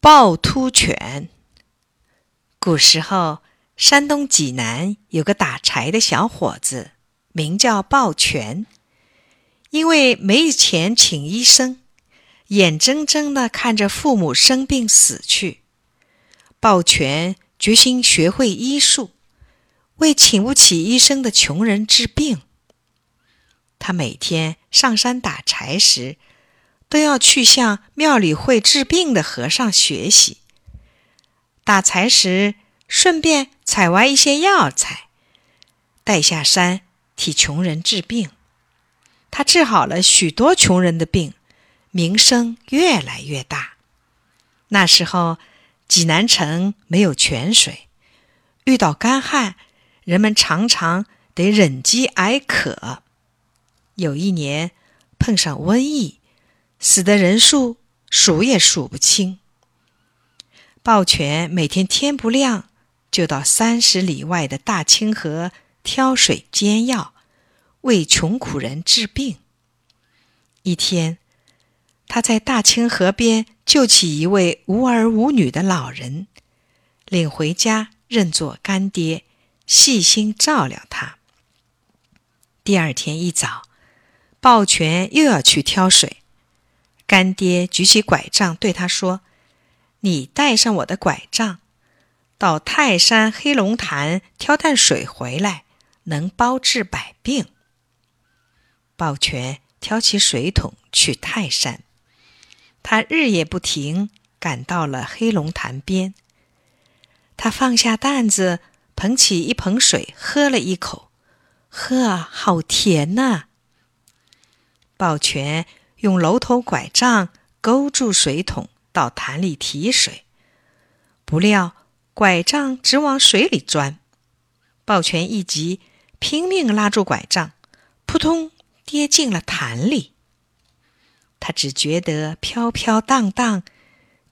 趵突泉。古时候，山东济南有个打柴的小伙子，名叫鲍全。因为没钱请医生，眼睁睁的看着父母生病死去，鲍全决心学会医术，为请不起医生的穷人治病。他每天上山打柴时，都要去向庙里会治病的和尚学习。打柴时，顺便采挖一些药材，带下山替穷人治病。他治好了许多穷人的病，名声越来越大。那时候，济南城没有泉水，遇到干旱，人们常常得忍饥挨渴。有一年碰上瘟疫。死的人数数也数不清。鲍全每天天不亮就到三十里外的大清河挑水煎药，为穷苦人治病。一天，他在大清河边救起一位无儿无女的老人，领回家认作干爹，细心照料他。第二天一早，鲍全又要去挑水。干爹举起拐杖对他说：“你带上我的拐杖，到泰山黑龙潭挑担水回来，能包治百病。”鲍全挑起水桶去泰山，他日夜不停，赶到了黑龙潭边。他放下担子，捧起一盆水，喝了一口，呵，好甜呐！鲍全。用楼头拐杖勾住水桶，到潭里提水，不料拐杖直往水里钻。抱拳一急，拼命拉住拐杖，扑通跌进了潭里。他只觉得飘飘荡荡，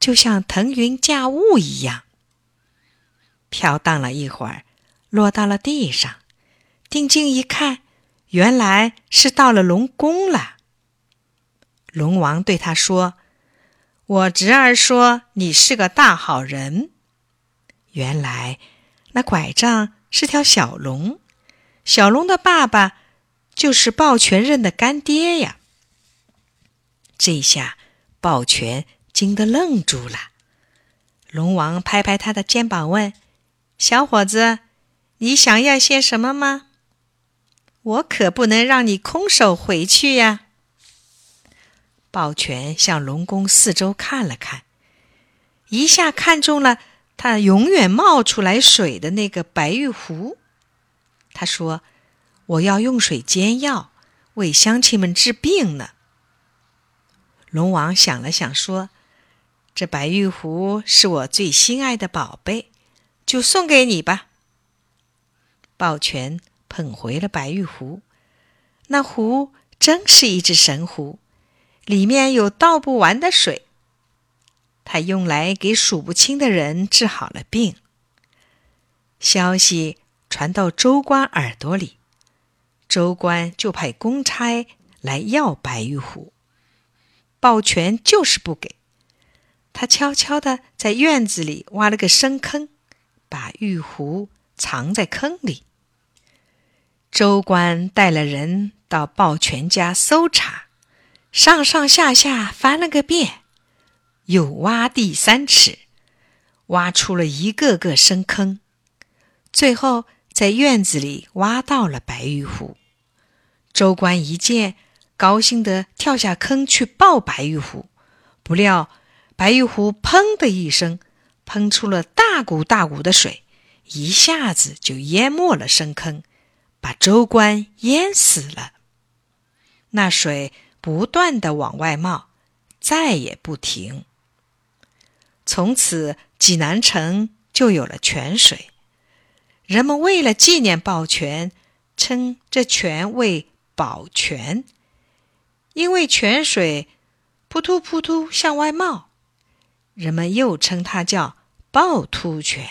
就像腾云驾雾一样。飘荡了一会儿，落到了地上，定睛一看，原来是到了龙宫了。龙王对他说：“我侄儿说你是个大好人。原来那拐杖是条小龙，小龙的爸爸就是抱拳认的干爹呀。”这下抱拳惊得愣住了。龙王拍拍他的肩膀问：“小伙子，你想要些什么吗？我可不能让你空手回去呀。”抱拳向龙宫四周看了看，一下看中了他永远冒出来水的那个白玉壶。他说：“我要用水煎药，为乡亲们治病呢。”龙王想了想，说：“这白玉壶是我最心爱的宝贝，就送给你吧。”抱拳捧回了白玉壶，那壶真是一只神壶。里面有倒不完的水，他用来给数不清的人治好了病。消息传到州官耳朵里，州官就派公差来要白玉壶。抱拳就是不给，他悄悄地在院子里挖了个深坑，把玉壶藏在坑里。州官带了人到抱拳家搜查。上上下下翻了个遍，又挖地三尺，挖出了一个个深坑，最后在院子里挖到了白玉壶。州官一见，高兴地跳下坑去抱白玉壶，不料白玉壶“砰”的一声，喷出了大股大股的水，一下子就淹没了深坑，把州官淹死了。那水。不断的往外冒，再也不停。从此，济南城就有了泉水。人们为了纪念宝泉，称这泉为宝泉，因为泉水扑突扑突向外冒，人们又称它叫趵突泉。